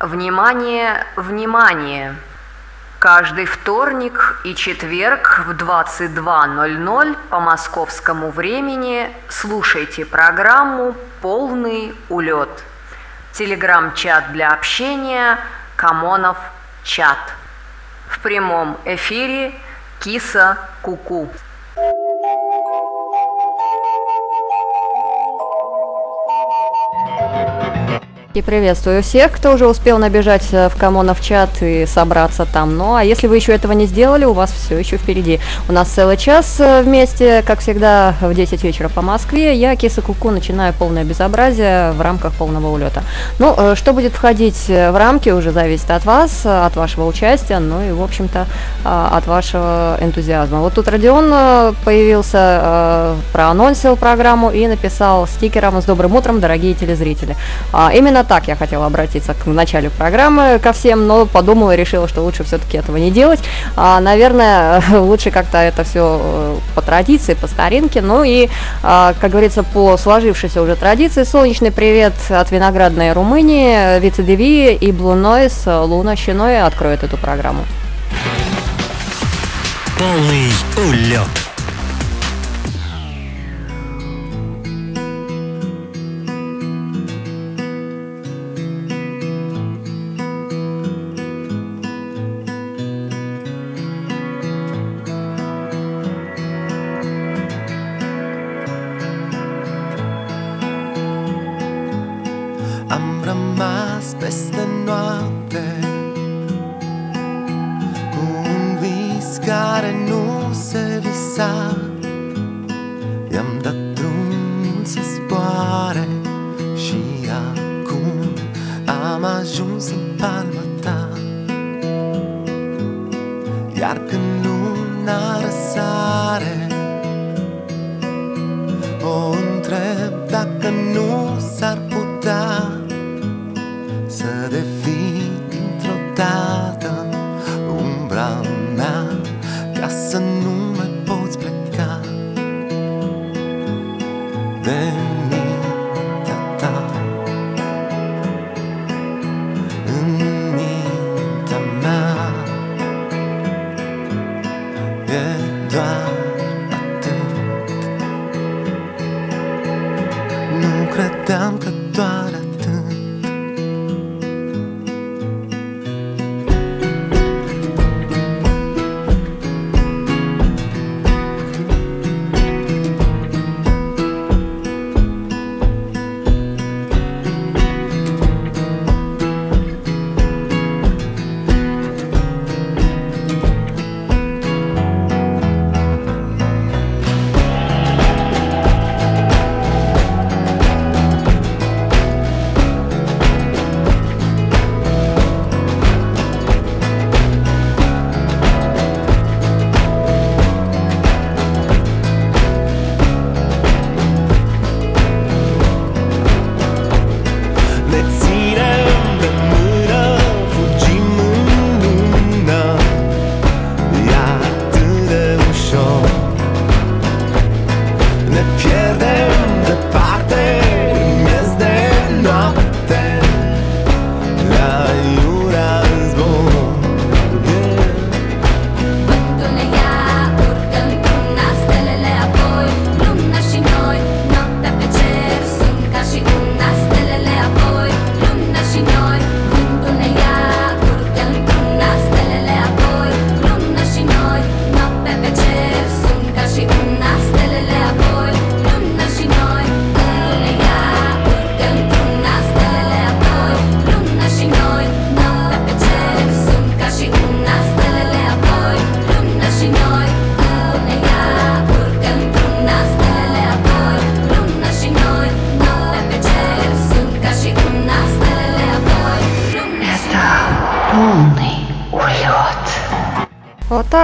Внимание, внимание! Каждый вторник и четверг в 22.00 по московскому времени слушайте программу «Полный улет». Телеграм-чат для общения «Камонов чат». В прямом эфире «Киса Куку». И приветствую всех, кто уже успел набежать э, в Камонов чат и собраться там. Ну, а если вы еще этого не сделали, у вас все еще впереди. У нас целый час э, вместе, как всегда, в 10 вечера по Москве. Я, Киса Куку, начинаю полное безобразие в рамках полного улета. Ну, э, что будет входить в рамки, уже зависит от вас, от вашего участия, ну и, в общем-то, от вашего энтузиазма. Вот тут Родион появился, проанонсил программу и написал стикером «С добрым утром, дорогие телезрители». А, именно так я хотела обратиться к, в начале программы ко всем, но подумала и решила, что лучше все-таки этого не делать. А, наверное, лучше как-то это все э, по традиции, по старинке. Ну и, а, как говорится, по сложившейся уже традиции, солнечный привет от виноградной Румынии, Вице-Деви и Blue Noise Луна Щиной откроет эту программу. Полный улет.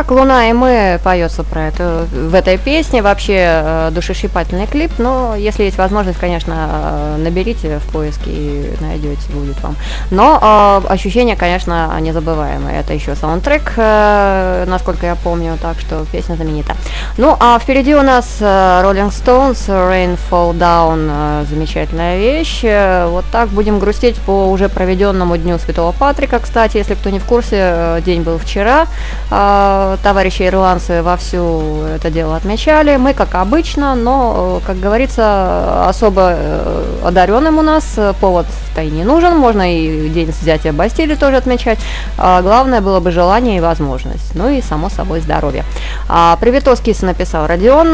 Так, «Луна и мы» поется про это в этой песне. Вообще э, душещипательный клип, но если есть возможность, конечно, э, наберите в поиске и найдете, будет вам. Но э, ощущения, конечно, незабываемые. Это еще саундтрек, э, насколько я помню, так что песня знаменита. Ну, а впереди у нас э, Rolling Stones, Rain Fall Down, э, замечательная вещь. Э, вот так будем грустить по уже проведенному Дню Святого Патрика. Кстати, если кто не в курсе, э, день был вчера. Э, товарищи ирландцы вовсю это дело отмечали. Мы, как обычно, но, э, как говорится, особо одаренным у нас повод-то и не нужен. Можно и день взятия Бастилии тоже отмечать. А главное было бы желание и возможность. Ну и, само собой, здоровье. А, Приветоскис написал Родион,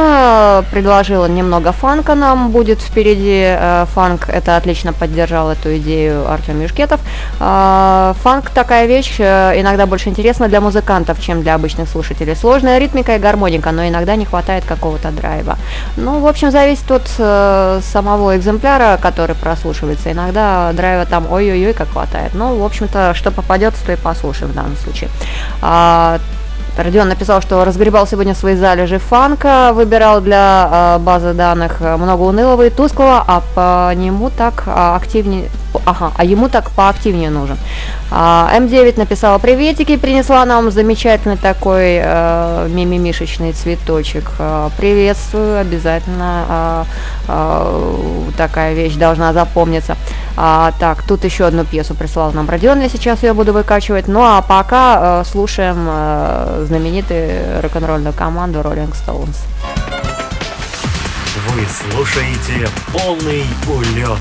предложил немного фанка нам будет впереди. Фанк это отлично поддержал эту идею Артем Юшкетов. А, фанк такая вещь, иногда больше интересна для музыкантов, чем для обычных слушателей. Сложная ритмика и гармоника, но иногда не хватает какого-то драйва. Ну, в общем, зависит от э, самого экземпляра, который прослушивается. Иногда драйва там ой-ой-ой как хватает. Ну, в общем-то, что попадет, то и послушаем в данном случае. А, Родион написал, что разгребал сегодня свои залежи фанка, выбирал для э, базы данных много унылого и тусклого, а по нему так а, активнее, ага, а ему так поактивнее нужен. А, М9 написала приветики, принесла нам замечательный такой э, мимимишечный цветочек. Приветствую, обязательно э, э, такая вещь должна запомниться. А, так, тут еще одну пьесу прислал нам Родион, я сейчас ее буду выкачивать. Ну а пока э, слушаем знаменитую рок-н-ролльную команду Rolling Stones. Вы слушаете полный улет.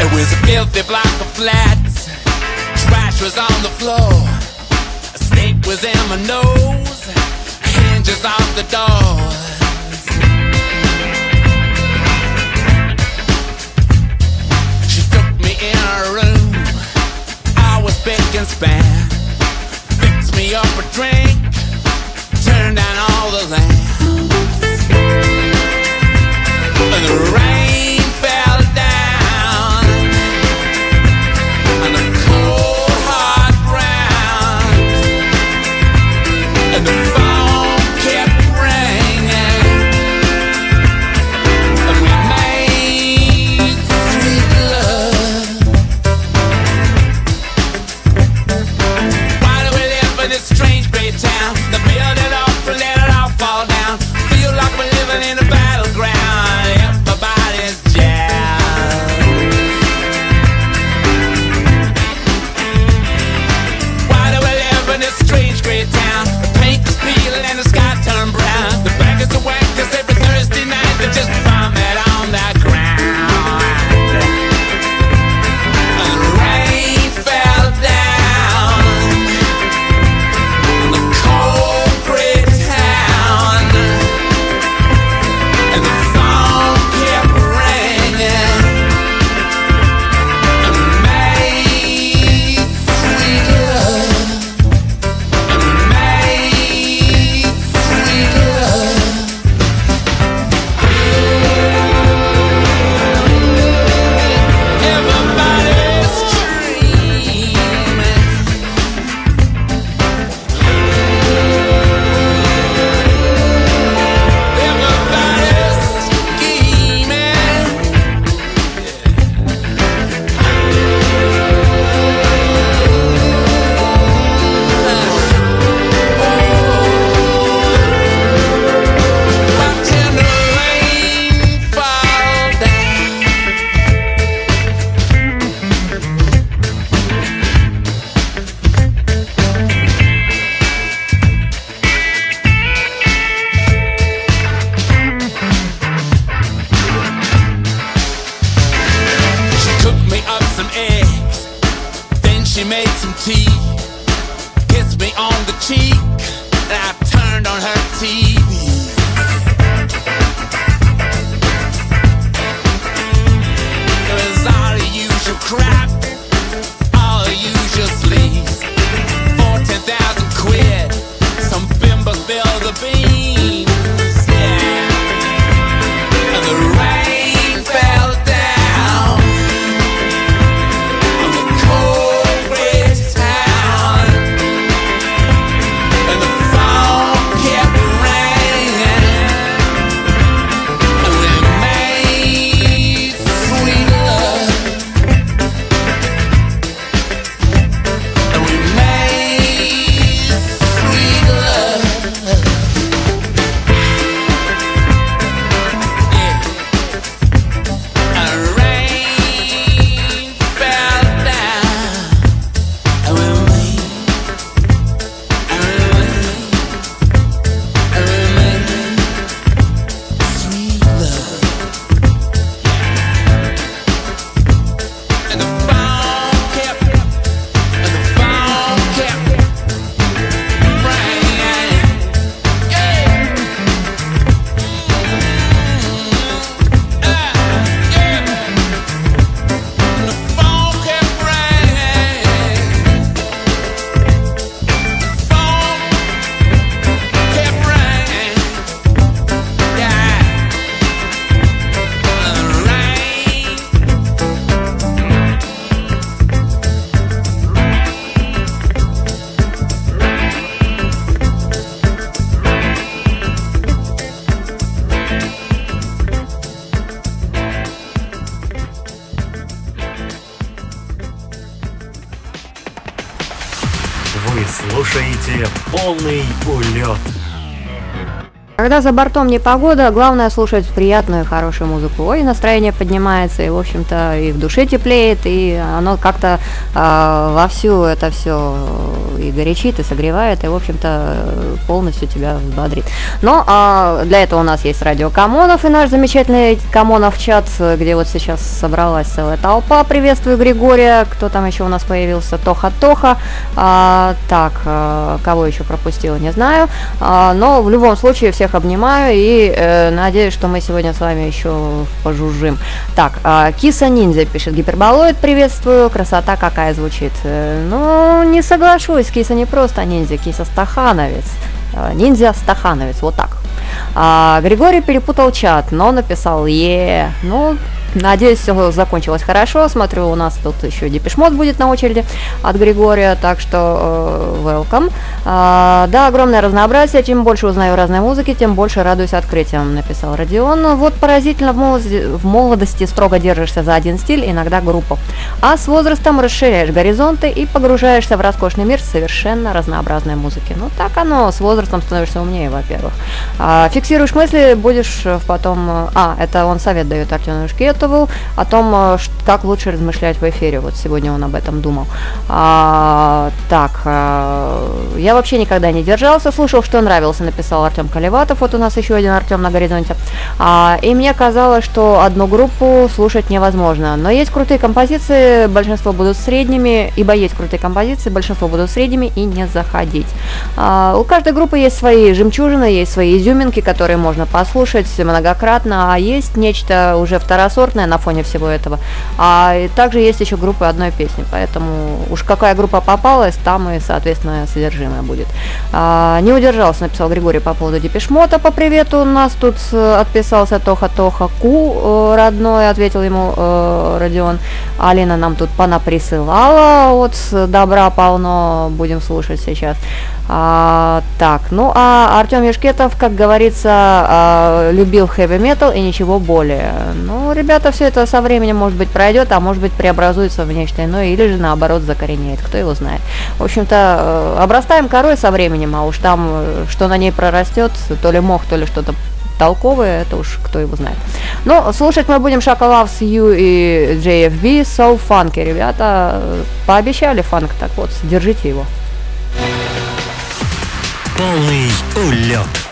It was a filthy block of flats. Trash was on the floor. A snake was in my nose. Hinges off the doors. Her room. I was big and span. Fixed me up a drink. Turned down all the lamps. And the rain За бортом не погода, главное слушать приятную хорошую музыку. Ой, настроение поднимается, и, в общем-то, и в душе теплеет, и оно как-то э, вовсю это все и горячит, и согревает, и, в общем-то, полностью тебя взбодрит. Но э, для этого у нас есть радио Камонов и наш замечательный Камонов чат, где вот сейчас собралась целая толпа. Приветствую Григория, кто там еще у нас появился, Тоха-Тоха. А, так, а, кого еще пропустила, не знаю. А, но в любом случае всех всех обнимаю и э, надеюсь, что мы сегодня с вами еще пожужжим. Так, э, Киса Ниндзя пишет, гиперболоид приветствую, красота какая звучит. Э, ну, не соглашусь, Киса не просто ниндзя, Киса Стахановец. Э, ниндзя Стахановец, вот так. А, Григорий перепутал чат, но написал «Е». Ну, Надеюсь, все закончилось хорошо. Смотрю, у нас тут еще Депешмот будет на очереди от Григория, так что э, welcome. А, да, огромное разнообразие. Чем больше узнаю разной музыки, тем больше радуюсь открытиям, написал Родион. Вот поразительно, в молодости, в молодости строго держишься за один стиль, иногда группу. А с возрастом расширяешь горизонты и погружаешься в роскошный мир совершенно разнообразной музыки. Ну, так оно, с возрастом становишься умнее, во-первых. А, фиксируешь мысли, будешь потом... А, это он совет дает Артему Шкет, советовал о том, э, как лучше размышлять в эфире. Вот сегодня он об этом думал. А, так, а, я вообще никогда не держался, слушал, что нравился, написал Артем Колеватов. Вот у нас еще один Артем на горизонте. А, и мне казалось, что одну группу слушать невозможно. Но есть крутые композиции, большинство будут средними, ибо есть крутые композиции, большинство будут средними и не заходить. А, у каждой группы есть свои жемчужины, есть свои изюминки, которые можно послушать многократно, а есть нечто уже второсортное, комфортная на фоне всего этого. А также есть еще группы одной песни, поэтому уж какая группа попалась, там и, соответственно, содержимое будет. А, не удержался, написал Григорий по поводу Депешмота по привету. У нас тут э, отписался Тоха-Тоха Ку э, родной, ответил ему э, Родион. Алина нам тут пона присылала, вот добра полно, будем слушать сейчас. А, так, ну а Артем Юшкетов, как говорится, а, любил хэви метал и ничего более. Ну, ребята, все это со временем, может быть, пройдет, а может быть, преобразуется в нечто иное, или же наоборот закореняет, кто его знает. В общем-то, э, обрастаем корой со временем, а уж там, э, что на ней прорастет, то ли мох, то ли что-то толковые, это уж кто его знает. Но слушать мы будем Шакалав с Ю и JFB, So Funky, ребята, пообещали фанк, так вот, держите его. Полный улет.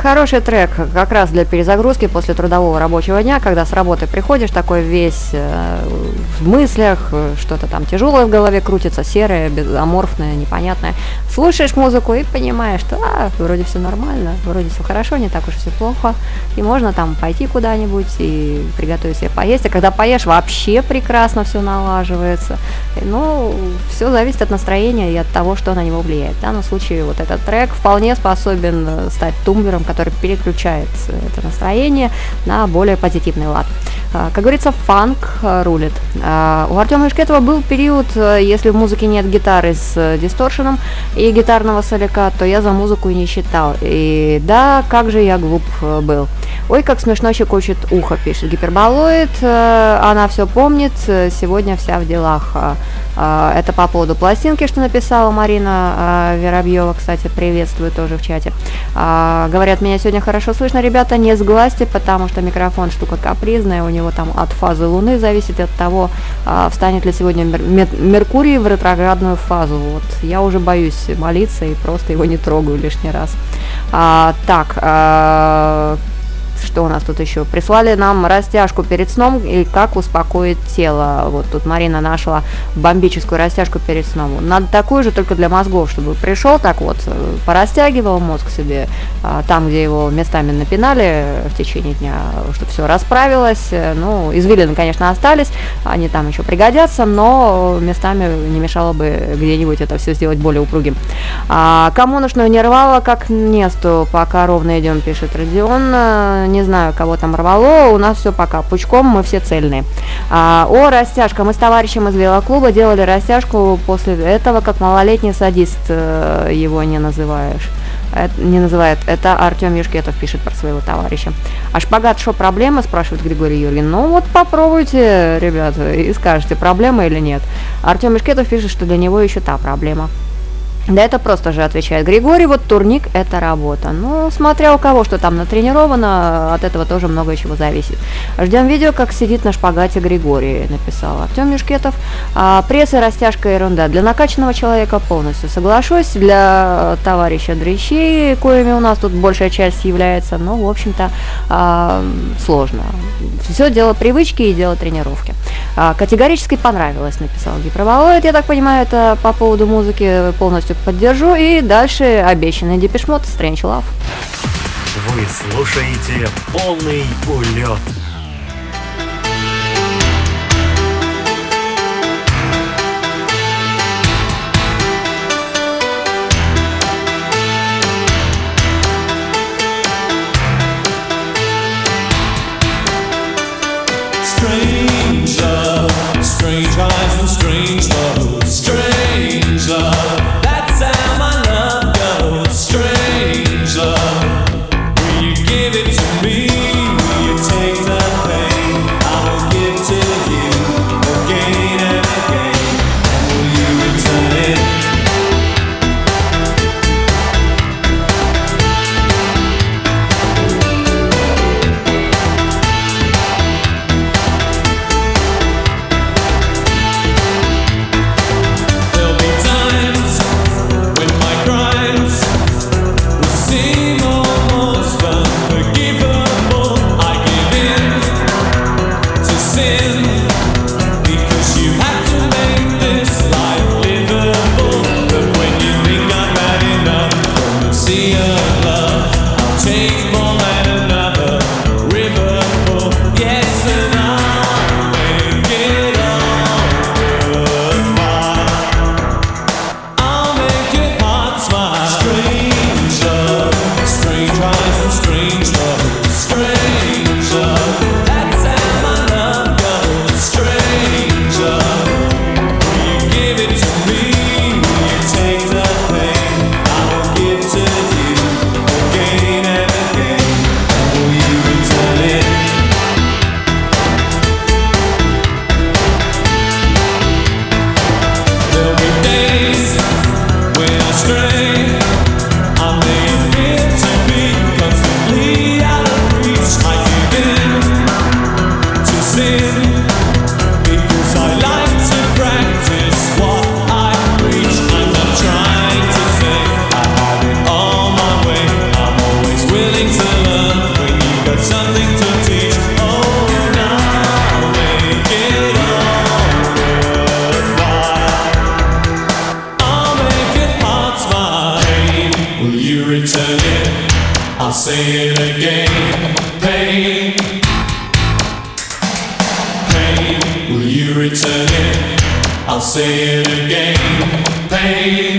Хороший трек как раз для перезагрузки после трудового рабочего дня, когда с работы приходишь такой весь э, в мыслях, э, что-то там тяжелое в голове крутится, серое, безаморфное, непонятное. Слушаешь музыку и понимаешь, что а, вроде все нормально, вроде все хорошо, не так уж все плохо, и можно там пойти куда-нибудь и приготовить себе поесть. А когда поешь, вообще прекрасно все налаживается. Ну, все зависит от настроения и от того, что на него влияет. В данном случае вот этот трек вполне способен э, стать тумблером который переключает это настроение на более позитивный лад. А, как говорится, фанк а, рулит. А, у Артема Ишкетова был период, если в музыке нет гитары с дисторшеном и гитарного соляка, то я за музыку не считал. И да, как же я глуп был. Ой, как смешно щекочет ухо, пишет гиперболоид. Она все помнит, сегодня вся в делах. Это по поводу пластинки, что написала Марина Воробьева, кстати, приветствую тоже в чате. Говорят, меня сегодня хорошо слышно, ребята, не сглазьте, потому что микрофон штука капризная, у него там от фазы Луны зависит от того, встанет ли сегодня Меркурий в ретроградную фазу. Вот я уже боюсь молиться и просто его не трогаю лишний раз. А, так, а, что у нас тут еще? Прислали нам растяжку перед сном и как успокоить тело. Вот тут Марина нашла бомбическую растяжку перед сном. Надо такую же, только для мозгов, чтобы пришел так вот, э, порастягивал мозг себе а, там, где его местами напинали в течение дня, чтобы все расправилось. Ну, извилины, конечно, остались, они там еще пригодятся, но местами не мешало бы где-нибудь это все сделать более упругим. А, кому нужно не рвало, как месту, пока ровно идем, пишет Родион не знаю, кого там рвало, у нас все пока пучком, мы все цельные. А, о, растяжка, мы с товарищем из велоклуба делали растяжку после этого, как малолетний садист э, его не называешь. Это, не называет. Это Артем Юшкетов пишет про своего товарища. А шпагат, что проблема, спрашивает Григорий Юрьевин. Ну вот попробуйте, ребята, и скажете, проблема или нет. Артем Юшкетов пишет, что для него еще та проблема. Да это просто же отвечает Григорий, вот турник – это работа. Ну, смотря у кого что там натренировано, от этого тоже много чего зависит. Ждем видео, как сидит на шпагате Григорий, написал Артем Мешкетов. А, пресс и растяжка – ерунда. Для накачанного человека полностью соглашусь. Для товарища дрищей, коими у нас тут большая часть является, ну, в общем-то, а, сложно. Все дело привычки и дело тренировки. А, категорически понравилось, написал Гиперболоид. Я так понимаю, это по поводу музыки полностью поддержу. И дальше обещанный депешмот Strange Love. Вы слушаете полный улет. Return it? I'll say it again. Pain. Pain. Will you return it? I'll say it again. Pain.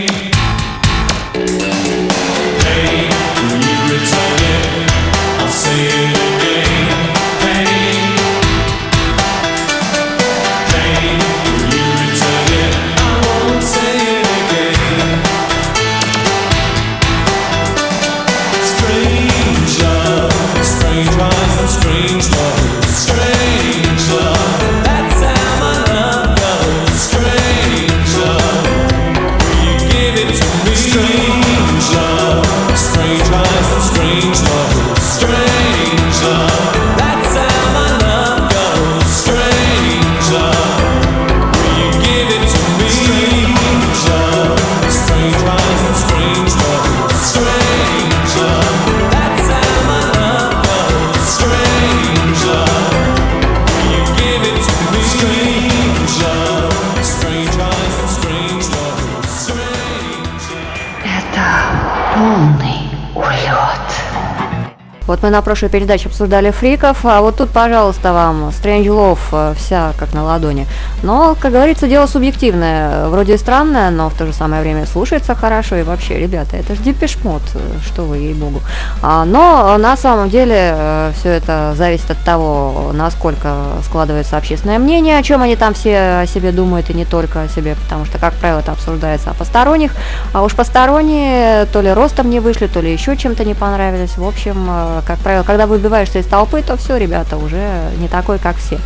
На прошлой передаче обсуждали фриков, а вот тут, пожалуйста, вам Strange Love э, вся как на ладони. Но, как говорится, дело субъективное. Вроде и странное, но в то же самое время слушается хорошо. И вообще, ребята, это же депешмот, что вы, ей-богу. А, но на самом деле все это зависит от того, насколько складывается общественное мнение, о чем они там все о себе думают и не только о себе, потому что, как правило, это обсуждается о посторонних. А уж посторонние то ли ростом не вышли, то ли еще чем-то не понравились. В общем, э, как правило, когда выбиваешься из толпы, то все, ребята, уже не такой, как все.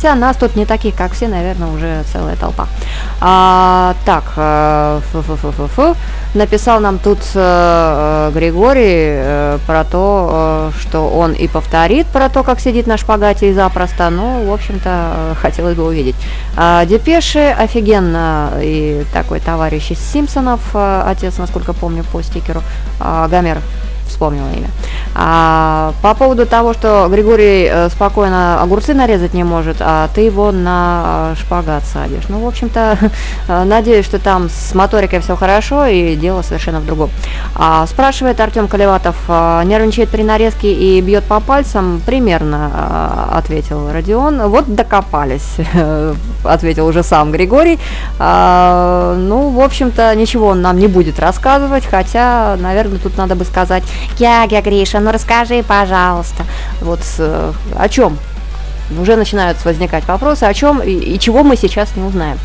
Хотя нас тут не таких, как все, наверное, уже целая толпа. А, так, э, фу-фу-фу-фу-фу. написал нам тут э, э, Григорий э, про то, э, что он и повторит про то, как сидит на шпагате и запросто. Ну, в общем-то, э, хотелось бы увидеть. А, Депеши офигенно. И такой товарищ из Симпсонов, отец, насколько помню, по стикеру, а, Гомер вспомнила имя. А, по поводу того, что Григорий э, спокойно огурцы нарезать не может, а ты его на э, шпагат садишь. Ну, в общем-то, э, надеюсь, что там с моторикой все хорошо и дело совершенно в другом. А, спрашивает Артем Колеватов, а, нервничает при нарезке и бьет по пальцам? Примерно, а, ответил Родион. Вот докопались, ответил уже сам Григорий. А, ну, в общем-то, ничего он нам не будет рассказывать, хотя, наверное, тут надо бы сказать, Гягя, Гриша, ну расскажи, пожалуйста. Вот э, о чем уже начинают возникать вопросы, о чем и, и чего мы сейчас не узнаем.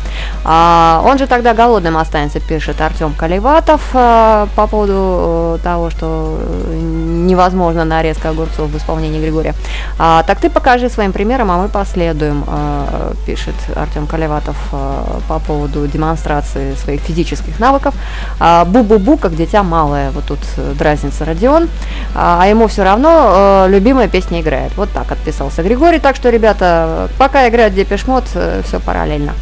А, он же тогда голодным останется, пишет Артем Каливатов а, по поводу а, того, что невозможно нарезка огурцов в исполнении Григория. А, так ты покажи своим примером, а мы последуем, а, пишет Артем Каливатов а, по поводу демонстрации своих физических навыков. А, Бу-бу-бу, как дитя малое, вот тут дразнится Родион, а, а ему все равно а, любимая песня играет. Вот так отписался Григорий, так что ребята, пока играет Депешмот, все параллельно.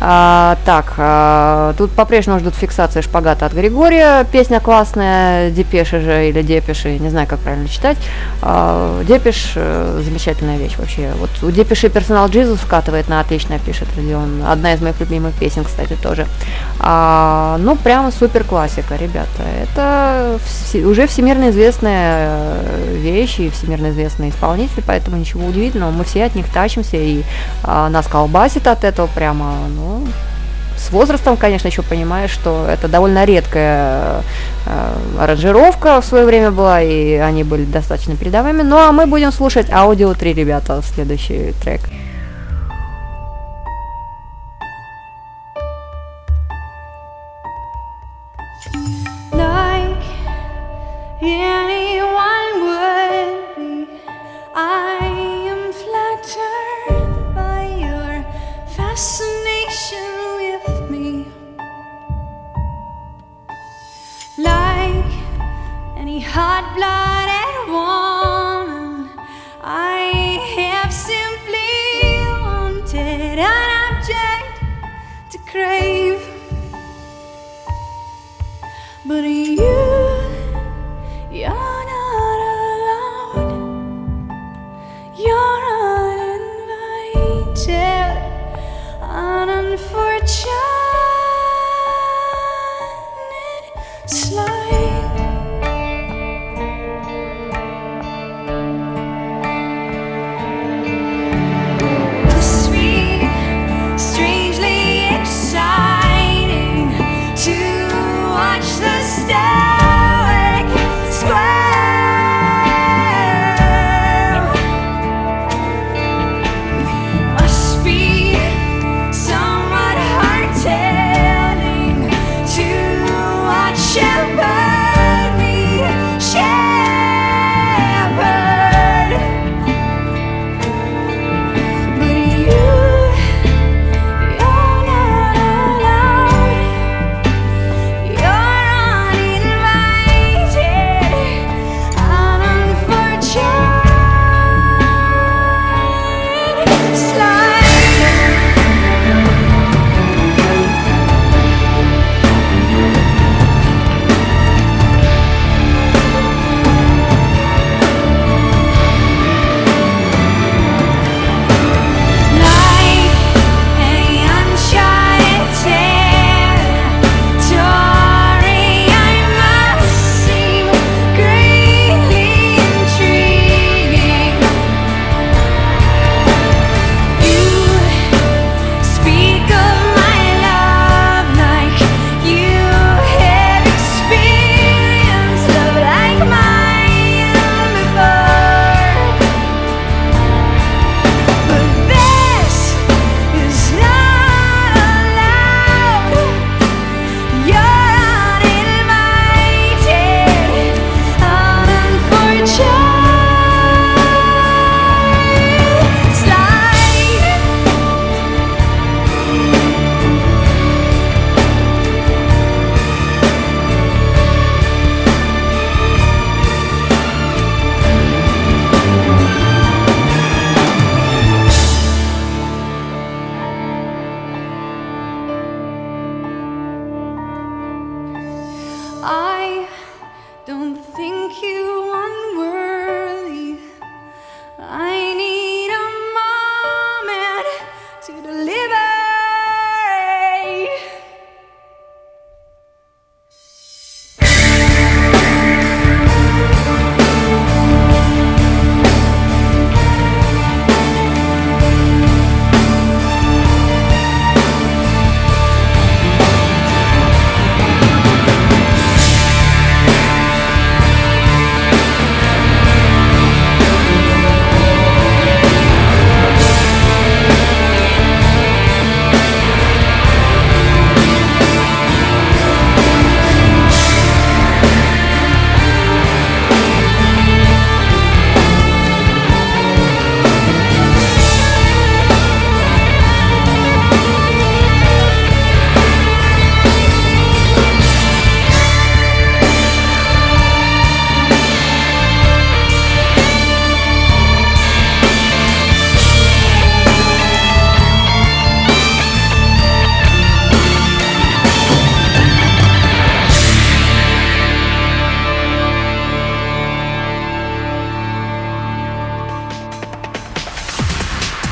А, так, а, тут по-прежнему ждут фиксации шпагата от Григория. Песня классная, Депеши же или Депеши, не знаю, как правильно читать. А, Depeche э, замечательная вещь вообще. Вот у Депеши Personal Jesus вкатывает на отлично, пишет Родион. Одна из моих любимых песен, кстати, тоже. А, ну, прямо супер классика, ребята. Это вс- уже всемирно известная э, вещь и всемирно известный исполнитель, поэтому ничего удивительного. Мы все от них тащимся, и а, нас колбасит от этого прямо, ну, с возрастом, конечно, еще понимаешь, что это довольно редкая э, аранжировка в свое время была, и они были достаточно передовыми. Ну, а мы будем слушать аудио 3, ребята, следующий трек. like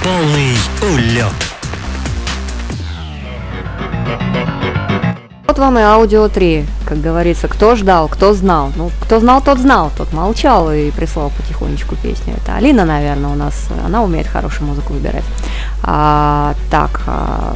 Полный улет. Вот вам и аудио 3, как говорится, кто ждал, кто знал. Ну, кто знал, тот знал, тот молчал и прислал потихонечку песню. Это Алина, наверное, у нас, она умеет хорошую музыку выбирать. А, так, а,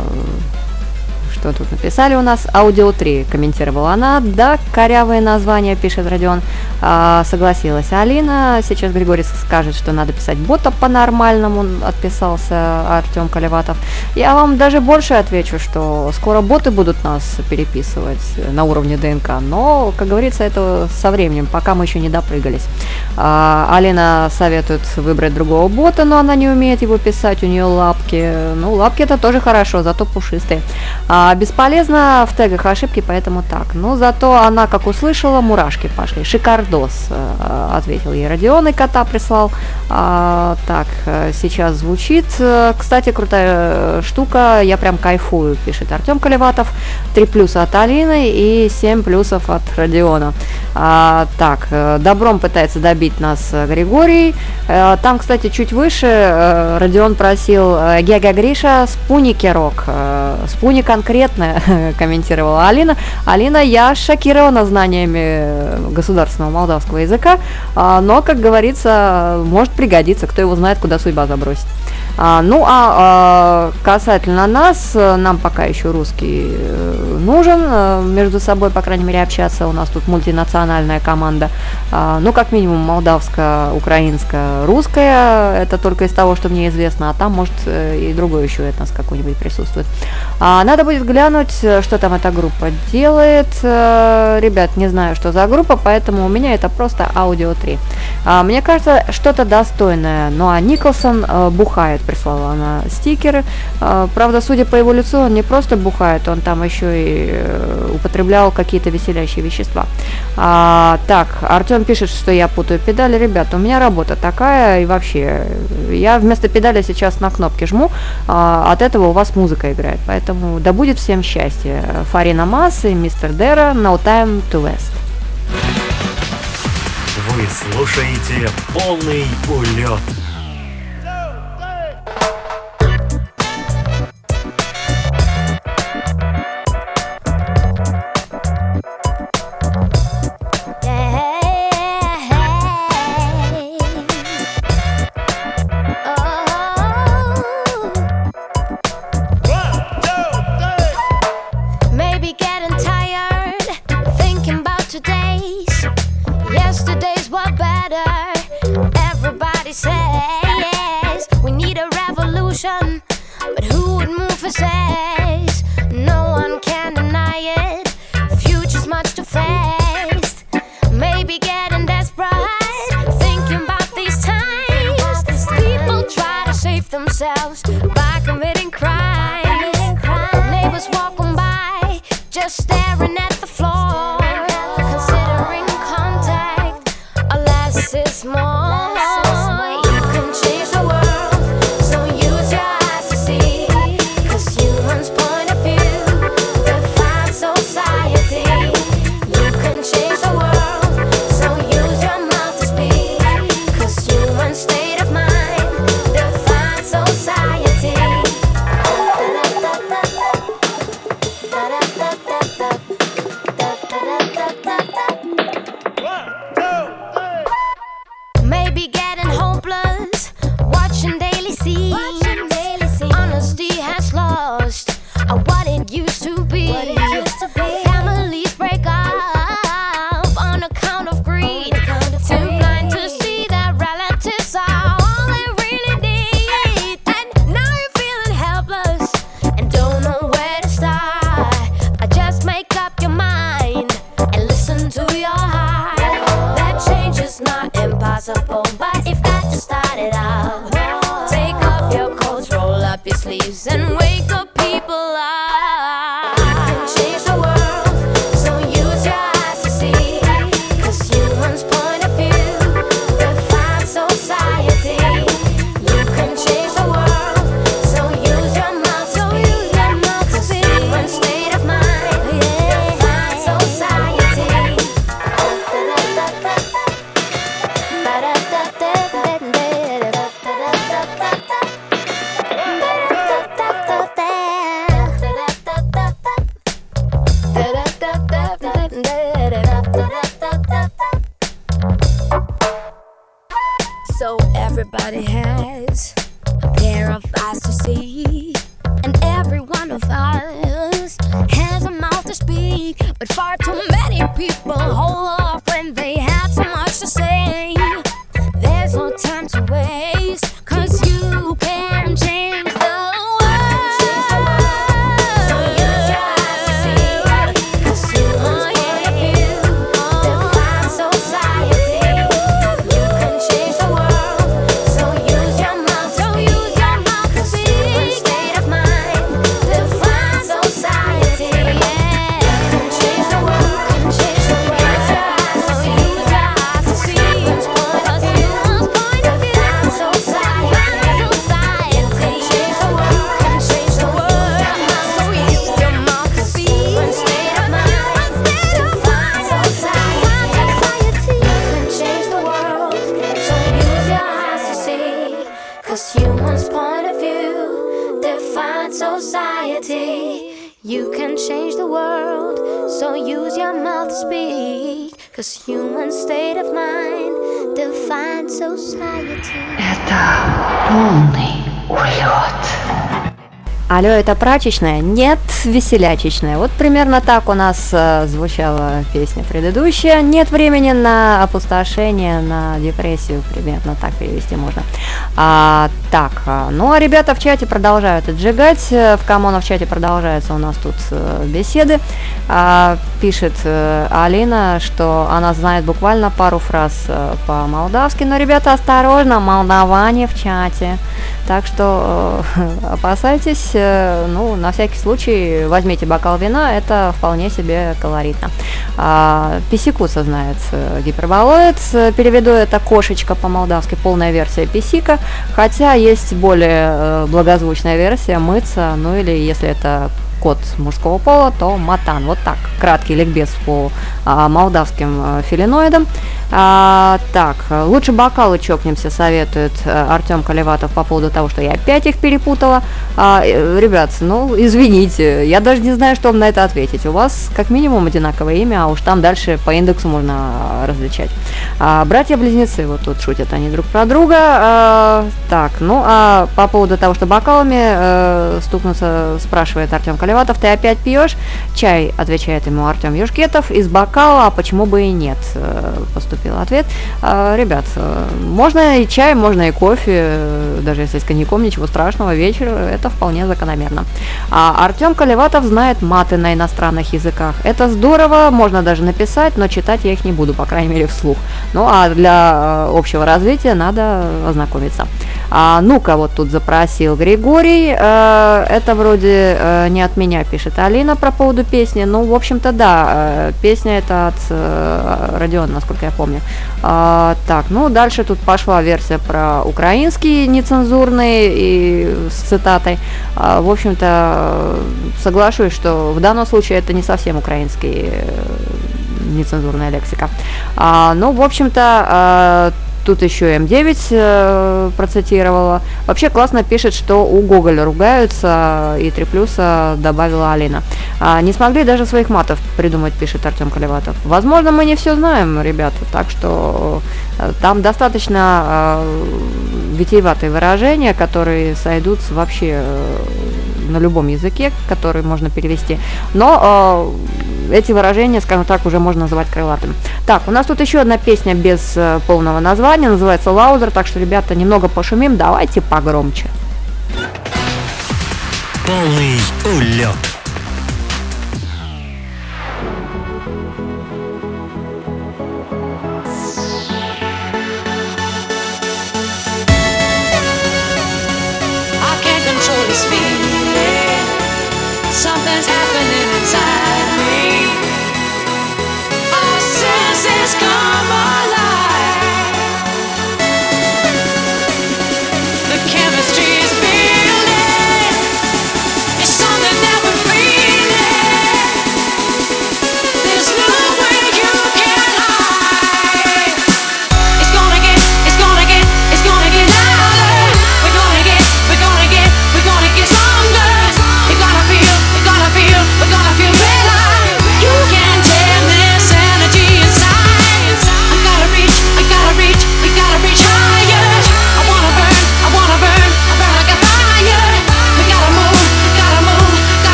что тут написали у нас? Аудио 3, комментировала она. Да, корявое название, пишет Родион. А, согласилась Алина. Сейчас Григорий скажет, что надо писать бота по-нормальному, отписался Артем Колеватов. Я вам даже больше отвечу, что скоро боты будут нас переписывать на уровне ДНК, но, как говорится, это со временем, пока мы еще не допрыгались. А, Алина советует выбрать другого бота, но она не умеет его писать, у нее лапки. Ну, лапки это тоже хорошо, зато пушистые. А, бесполезно в тегах ошибки, поэтому так. Ну, зато она, как услышала, мурашки пошли. Шикардос, э, ответил ей Родион, и кота прислал. А, так, э, сейчас звучит. Э, Кстати, крутая штука, я прям кайфую, пишет Артем Колеватов. Три плюса от Алины и семь плюсов от Родиона. А, так, добром пытается добить нас Григорий. Там, кстати, чуть выше Родион просил Гега Гриша спуники рок. Спуни конкретно, комментировала Алина. Алина, я шокирована знаниями э, государственного молдавского языка, а, но, как говорится, может пригодиться, кто его знает, куда судьба забросит. А, ну, а, а, касательно нас, э, нам пока еще русский э, нужен, э, между собой, по крайней мере, общаться. У нас тут мультинациональная команда. А, ну, как минимум, молдавская, украинская, русская. Это только из того, что мне известно. А там, может, и другой еще этнос какой-нибудь присутствует. Надо будет глянуть, что там эта группа делает. Ребят, не знаю, что за группа, поэтому у меня это просто аудио 3. А, мне кажется, что-то достойное. Ну, а Николсон бухает, прислала она стикеры. А, правда, судя по его лицу, он не просто бухает, он там еще и э, употреблял какие-то веселящие вещества. А, так, Артем пишет, что я путаю педали. Ребята, у меня работа такая, и вообще, э, я вместо педали сейчас на кнопки жму, а, от этого у вас музыка играет. Поэтому да будет всем счастье. Фарина Масс и мистер Дера, No Time to West. Вы слушаете полный улет. Это улет. Алло, это прачечная? Нет, веселячечная. Вот примерно так у нас э, звучала песня предыдущая. Нет времени на опустошение, на депрессию, примерно так перевести можно. А, так, а, ну а ребята в чате продолжают отжигать. Э, В Камона в чате продолжаются у нас тут э, беседы. А, пишет Алина, что она знает буквально пару фраз по-молдавски. Но, ребята, осторожно, молдаване в чате. Так что опасайтесь, ну, на всякий случай возьмите бокал вина, это вполне себе колоритно. А, Писикуса знает э, гиперболоид, э, переведу это кошечка по-молдавски, полная версия писика, хотя есть более э, благозвучная версия мыться, ну или если это кот мужского пола, то матан. Вот так, краткий ликбез по а, молдавским а, филиноидам. А, так, э, лучше бокалы чокнемся, советует Артем Колеватов по поводу того, что я опять их перепутала. А, э, ребят, ну, извините, я даже не знаю, что вам на это ответить. У вас как минимум одинаковое имя, а уж там дальше по индексу можно а, различать. А, братья-близнецы, вот тут шутят они друг про друга. А, так, ну, а по поводу того, что бокалами э, стукнуться, спрашивает Артем Колеватов, ты опять пьешь? Чай, отвечает ему Артем Юшкетов, из бокала, а почему бы и нет, э, поступил ответ. А, ребят, э, можно и чай, можно и кофе, э, даже если с коньяком, ничего страшного, вечер, это вполне закономерно. А Артем Колеватов знает маты на иностранных языках. Это здорово, можно даже написать, но читать я их не буду, по крайней мере, вслух. Ну, а для э, общего развития надо ознакомиться. А, ну-ка, вот тут запросил Григорий. Э, это вроде э, не от меня, пишет Алина про поводу песни. Ну, в общем-то, да, э, песня это от э, Родиона, насколько я помню. А, так, ну, дальше тут пошла версия про украинский нецензурный и с цитатой. А, в общем-то, э, соглашусь, что в данном случае это не совсем украинский нецензурная лексика. А, ну, в общем-то, а, тут еще М9 э, процитировала. Вообще классно пишет, что у Гоголя ругаются, и три плюса добавила Алина. А, не смогли даже своих матов придумать, пишет Артем Колеватов. Возможно, мы не все знаем, ребята, так что э, там достаточно э, витиеватые выражения, которые сойдут вообще э, на любом языке, который можно перевести. Но э, эти выражения, скажем так, уже можно называть крылатыми. Так, у нас тут еще одна песня без э, полного названия, называется «Лаузер», так что, ребята, немного пошумим, давайте погромче. Полный улет.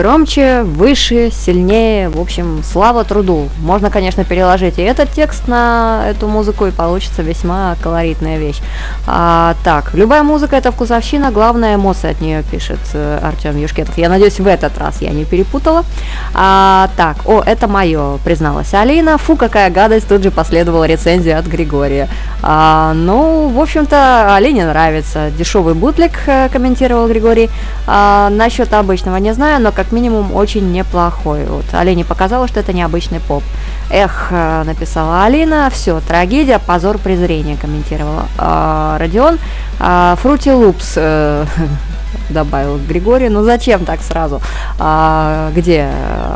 Громче, выше, сильнее, в общем, слава труду. Можно, конечно, переложить и этот текст на эту музыку, и получится весьма колоритная вещь. А, так, любая музыка это вкусовщина, главная эмоция от нее, пишет э, Артем Юшкетов. Я надеюсь, в этот раз я не перепутала. А, так, о, это мое, призналась Алина. Фу, какая гадость, тут же последовала рецензия от Григория. А, ну, в общем-то, Алине нравится. Дешевый бутлик, э, комментировал Григорий. А, насчет обычного не знаю, но как минимум очень неплохой. Вот Алине показалось, что это необычный поп. Эх, э, написала Алина, все, трагедия, позор, презрение, комментировала а, Родион. Фрути Лупс добавил Григорий. Ну зачем так сразу? А, где?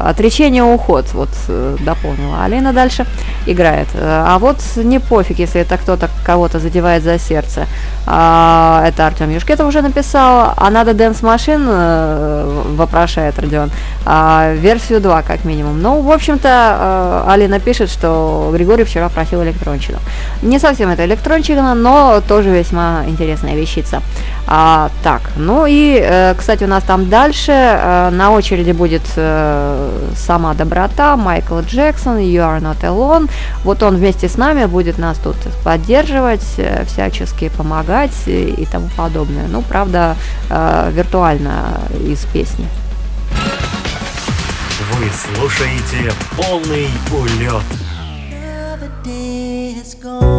Отречение, уход. Вот э, дополнила Алина дальше. Играет. Э, А вот не пофиг, если это кто-то кого-то задевает за сердце. А, это Артем Юшкетов уже написал. А надо Дэнс Машин, э, вопрошает Родион. А, версию 2, как минимум. Ну, в общем-то, Алина пишет, что Григорий вчера просил электрончину. Не совсем это электрончина, но тоже весьма интересная вещица. А, так, ну и, э, кстати, у нас там дальше э, на очереди будет э, сама доброта, Майкл Джексон, You Are Not Alone. Вот он вместе с нами будет нас тут поддерживать, всячески помогать и, тому подобное. Ну, правда, виртуально из песни. Вы слушаете полный улет. Gone.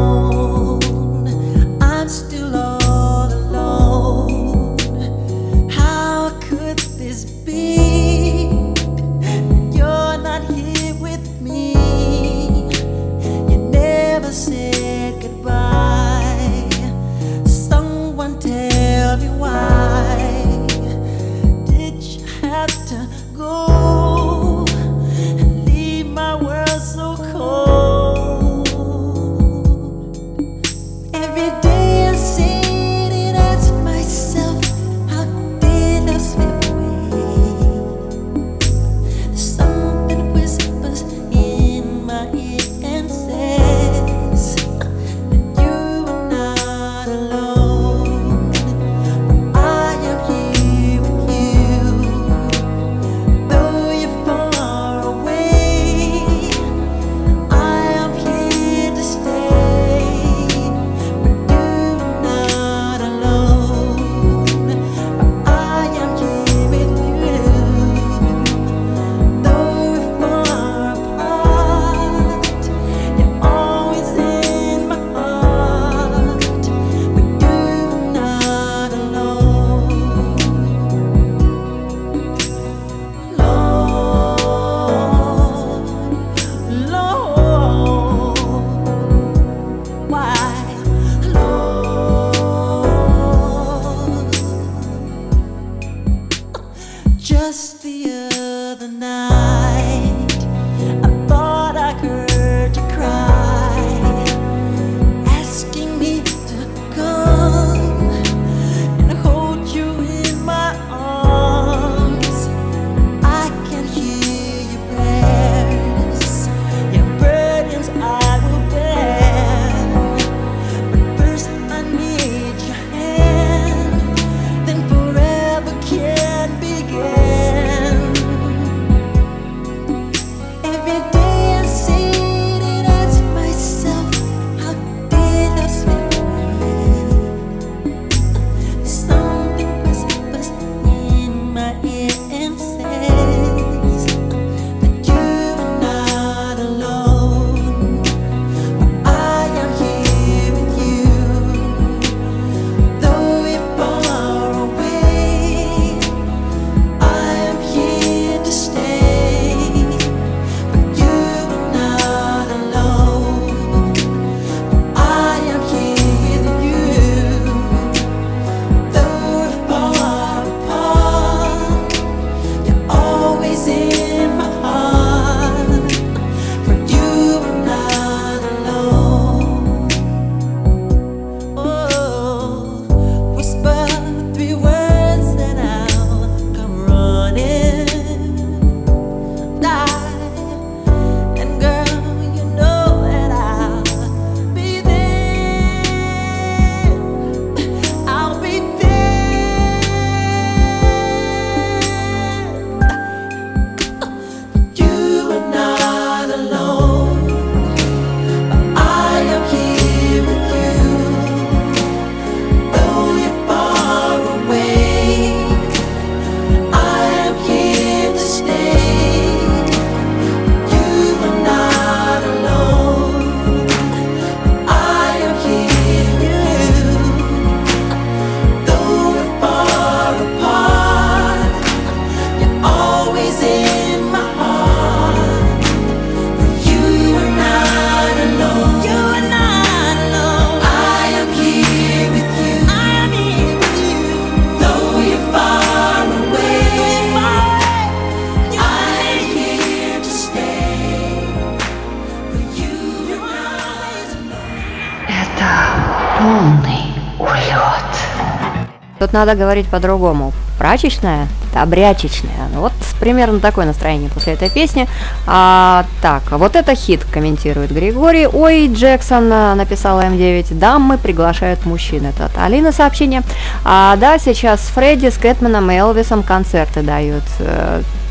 Надо говорить по-другому. Прачечная, добрячечная. Вот примерно такое настроение после этой песни. А, так, вот это хит, комментирует Григорий. Ой, Джексон, а, написала М9. Дамы приглашают мужчин. Это от Алины сообщение. А, да, сейчас Фредди с Кэтменом и Элвисом концерты дают.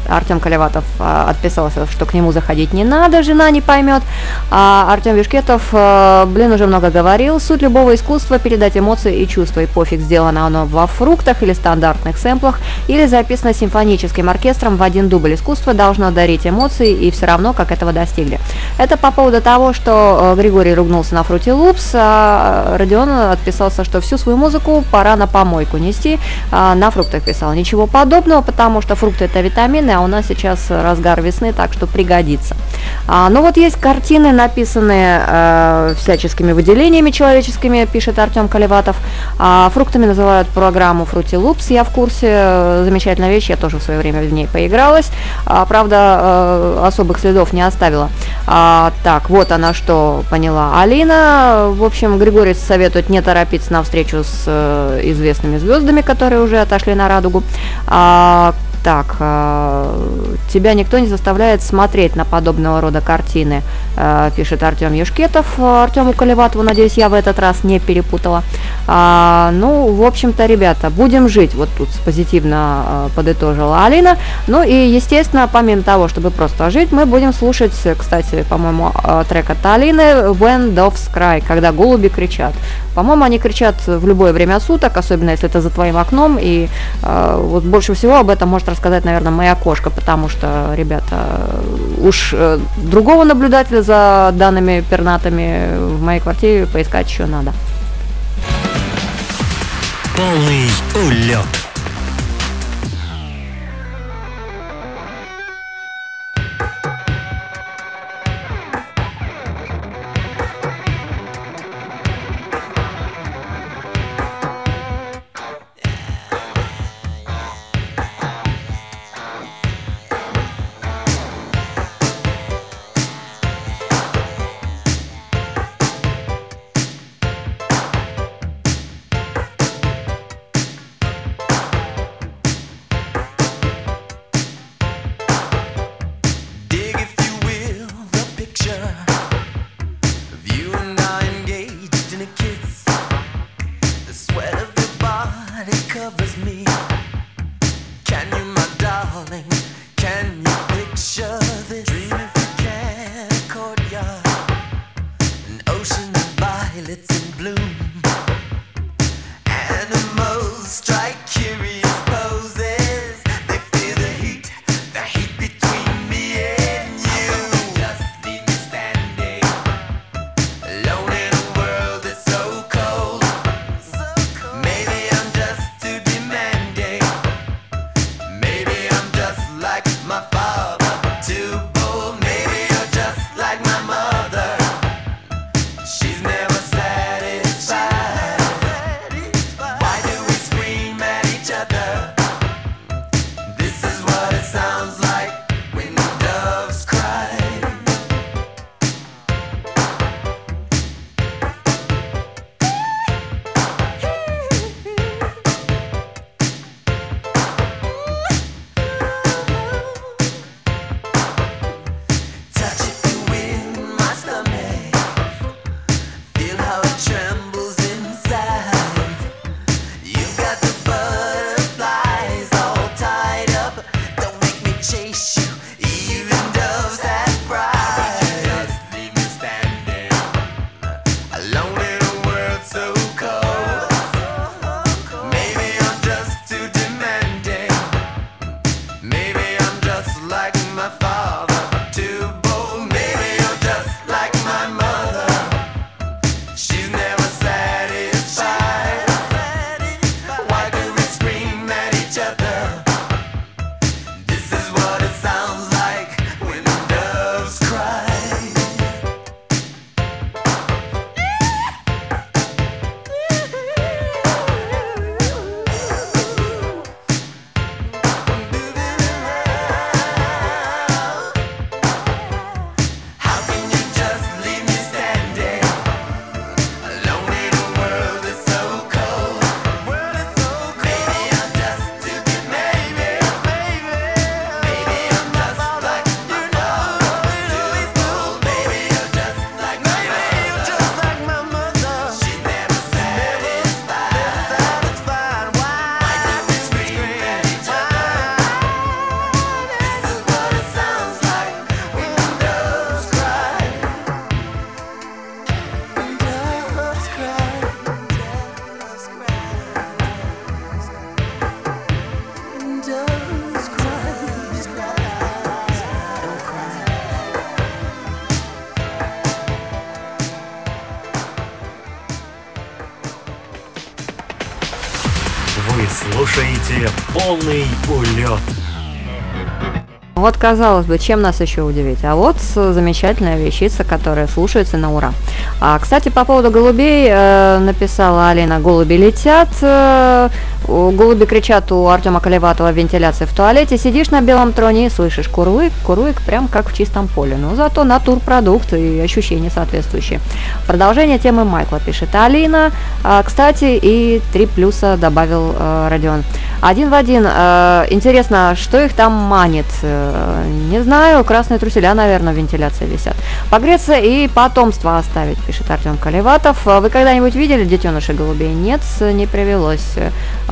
Э, Артем Колеватов а, отписался, что к нему заходить не надо, жена не поймет. А Артем Вишкетов, а, блин, уже много говорил. Суть любого искусства – передать эмоции и чувства. И пофиг, сделано оно во фруктах или стандартных сэмплах, или записано симфоническим оркестром в один дубль. Искусство должно дарить эмоции, и все равно, как этого достигли. Это по поводу того, что э, Григорий ругнулся на Фрути Лупс, а Родион отписался, что всю свою музыку пора на помойку нести. А, На фруктах писал. Ничего подобного, потому что фрукты – это витамины, а у нас сейчас разгар весны, так что пригодится. А, ну вот есть картины, написанные э, всяческими выделениями человеческими, пишет Артем Колеватов. А, фруктами называют программу Fruity Loops, я в курсе, э, замечательная вещь, я тоже в свое время в ней поигралась. А, правда, э, особых следов не оставила. А, так, вот она что поняла. Алина, в общем, Григорий советует не торопиться на встречу с э, известными звездами, которые уже отошли на радугу. А, так, э, тебя никто не заставляет смотреть на подобного рода картины, э, пишет Артем Юшкетов. Артему Колеватову, надеюсь, я в этот раз не перепутала. А, ну, в общем-то, ребята, будем жить. Вот тут позитивно э, подытожила Алина. Ну и, естественно, помимо того, чтобы просто жить, мы будем слушать, кстати, по-моему, трек от Алины «When Doves Cry», когда голуби кричат. По-моему, они кричат в любое время суток, особенно если это за твоим окном. И вот больше всего об этом может рассказать, наверное, моя кошка, потому что, ребята, уж э, другого наблюдателя за данными пернатами в моей квартире поискать еще надо. Полный улет. Казалось бы, чем нас еще удивить? А вот замечательная вещица, которая слушается на ура. А, кстати, по поводу голубей э, написала Алина, голуби летят, э, голуби кричат у Артема Колеватова в вентиляции в туалете, сидишь на белом троне и слышишь курлык, курлык прям как в чистом поле. Но зато натурпродукт и ощущения соответствующие. Продолжение темы Майкла пишет Алина. А, кстати, и три плюса добавил э, Родион. Один в один. Э, интересно, что их там манит? Э, не знаю, красные труселя, наверное, в вентиляции висят. Погреться и потомство оставить, пишет Артем Колеватов. Вы когда-нибудь видели детенышей голубей? Нет, не привелось.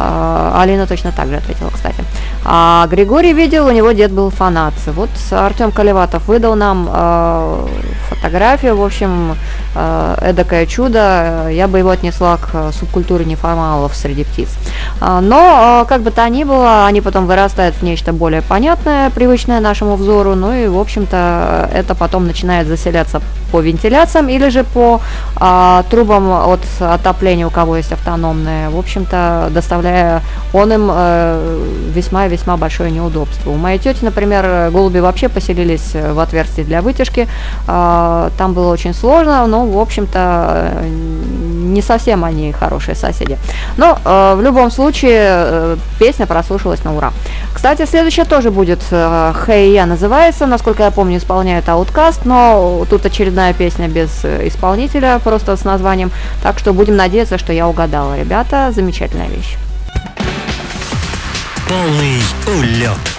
Э, Алина точно так же ответила, кстати. А Григорий видел, у него дед был фанат. Вот Артем Колеватов выдал нам э, фотографию, в общем, э, эдакое чудо. Я бы его отнесла к э, субкультуре неформалов среди птиц. А, Но, э, как бы то ни было, они потом вырастают в нечто более понятное, привычное нашему взору, ну и, в общем-то, это потом начинает заселяться по вентиляциям или же по а, трубам от отопления, у кого есть автономные, в общем-то, доставляя он им э, весьма и весьма большое неудобство. У моей тети, например, э, голуби вообще поселились э, в отверстии для вытяжки, А, там было очень сложно, но, в общем-то, э, не совсем они хорошие соседи. Но э, в любом случае э, песня прослушалась на ура. Кстати, следующая тоже будет э, «Hey Я» называется, насколько я помню, исполняет Outcast, но тут очередная песня без э, исполнителя, просто с названием, так что будем надеяться, что я угадала. Ребята, замечательная вещь. Полный улет.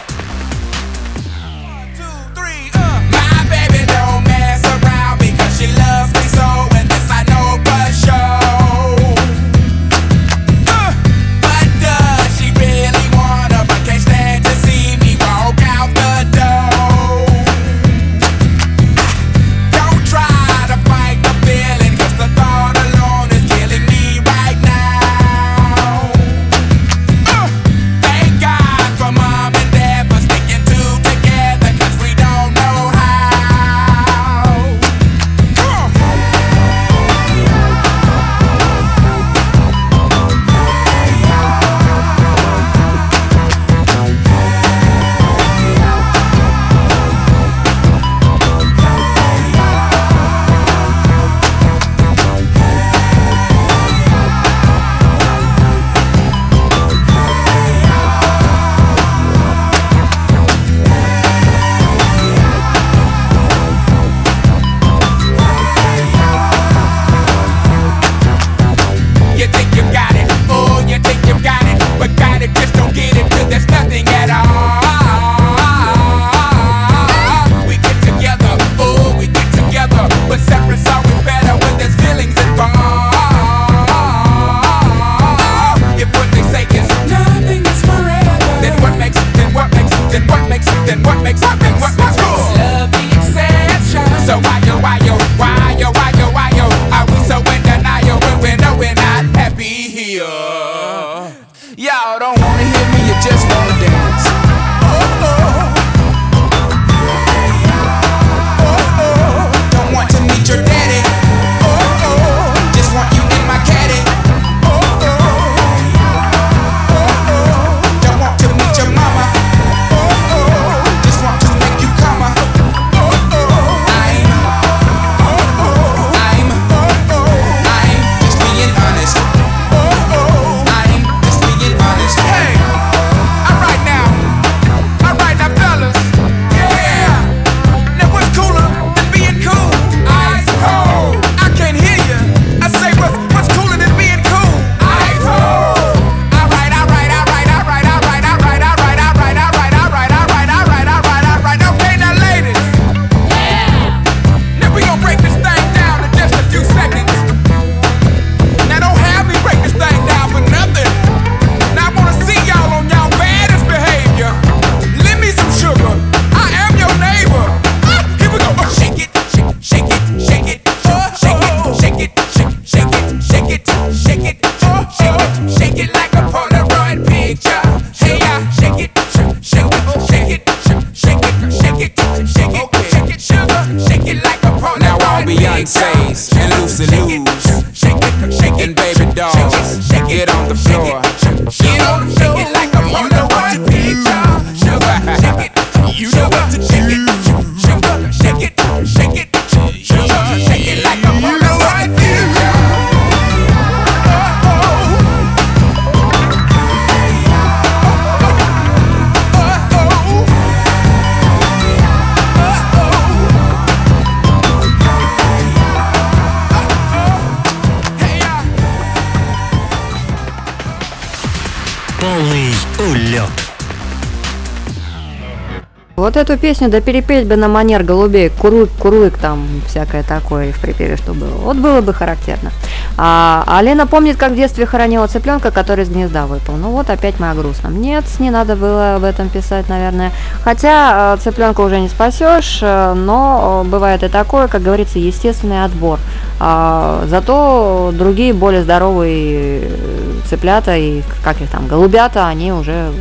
Эту песню, да перепеть бы на манер голубей, курлык, курлык там, всякое такое в припеве, что было. Вот было бы характерно. А, а Лена помнит, как в детстве хоронила цыпленка, который из гнезда выпал. Ну вот опять мы о грустном. Нет, не надо было об этом писать, наверное. Хотя э, цыпленка уже не спасешь, э, но э, бывает и такое, как говорится, естественный отбор. А, зато другие более здоровые э, цыплята и как их там, голубята, они уже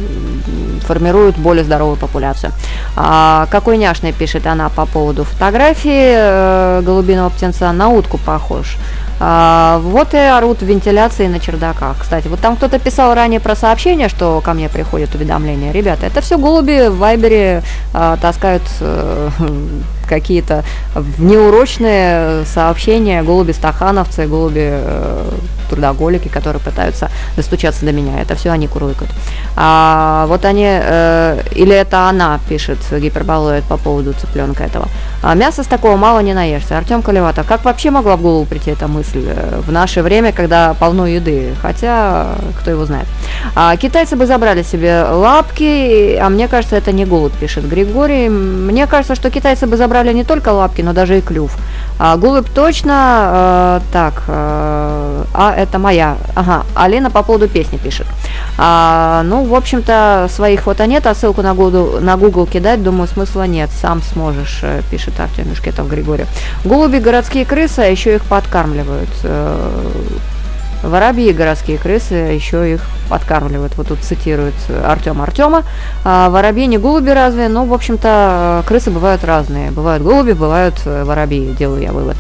формируют более здоровую популяцию. А, какой няшный, пишет она по поводу фотографии э, голубиного птенца, на утку похож. А, вот и орут вентиляции на чердаках. Кстати, вот там кто-то писал ранее про сообщение, что ко мне приходят уведомления. Ребята, это все голуби в Вайбере а, таскают э, какие-то внеурочные сообщения, голуби-стахановцы, голуби э, трудоголики, которые пытаются достучаться до меня. Это все они курлыкают. А, вот они, э, или это она пишет, гиперболоид по поводу цыпленка этого. А, мяса с такого мало не наешься. Артем Колеватов, как вообще могла в голову прийти эта мысль э, в наше время, когда полно еды? Хотя, кто его знает. А, китайцы бы забрали себе лапки, а мне кажется, это не голубь, пишет Григорий. Мне кажется, что китайцы бы забрали не только лапки, но даже и клюв. А, голубь точно, э, так, э, а это моя, ага, Алина по поводу песни пишет. А, ну, в общем-то, своих фото нет, а ссылку на Google, на Google кидать, думаю, смысла нет, сам сможешь, э, пишет Артем Мешкетов Григорий. Голуби городские крысы, а еще их подкармливают. Э, Воробьи городские крысы еще их подкармливают. Вот тут цитирует Артем Артема. А, воробьи не голуби разве? Ну, в общем-то, крысы бывают разные. Бывают голуби, бывают э, воробьи, делаю я вывод.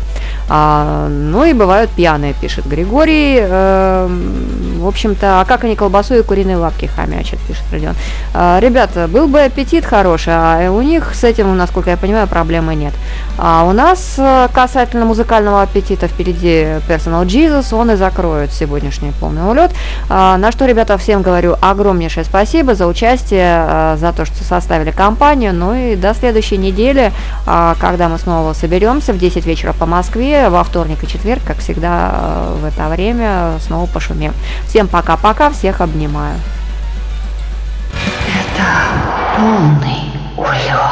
А, ну и бывают пьяные, пишет Григорий. Эм, в общем-то, а как они колбасу и куриные лапки хомячат, пишет Родион. А, ребята, был бы аппетит хороший, а у них с этим, насколько я понимаю, проблемы нет. А у нас э, касательно музыкального аппетита впереди Personal Jesus, он и закроет сегодняшний полный улет. А, на что, ребята, всем говорю огромнейшее спасибо за участие, а, за то, что составили компанию. Ну и до следующей недели, а, когда мы снова соберемся в 10 вечера по Москве, во вторник и четверг, как всегда а, в это время, снова пошумим. Всем пока-пока, всех обнимаю. Это полный улет.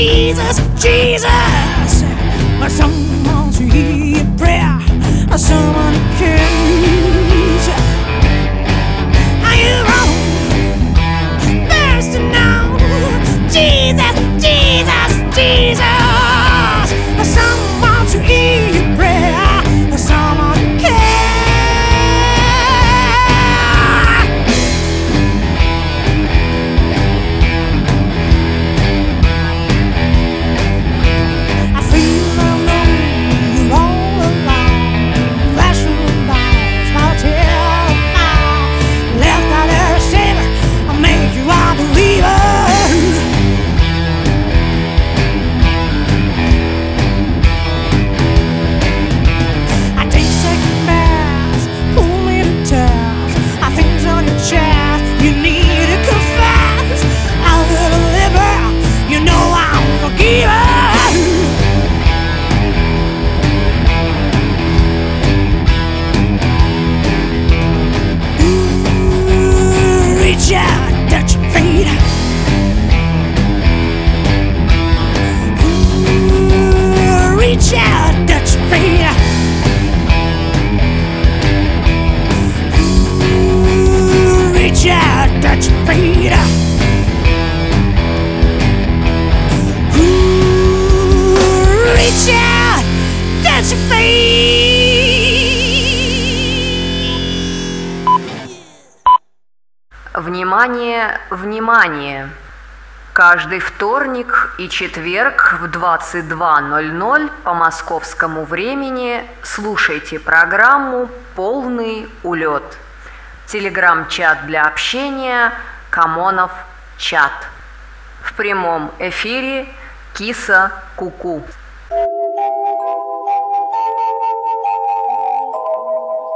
Jesus, Jesus. Someone to hear prayer, someone to care. Каждый вторник и четверг в 22.00 по московскому времени слушайте программу «Полный улет». Телеграм-чат для общения «Камонов чат». В прямом эфире Киса Куку. -ку.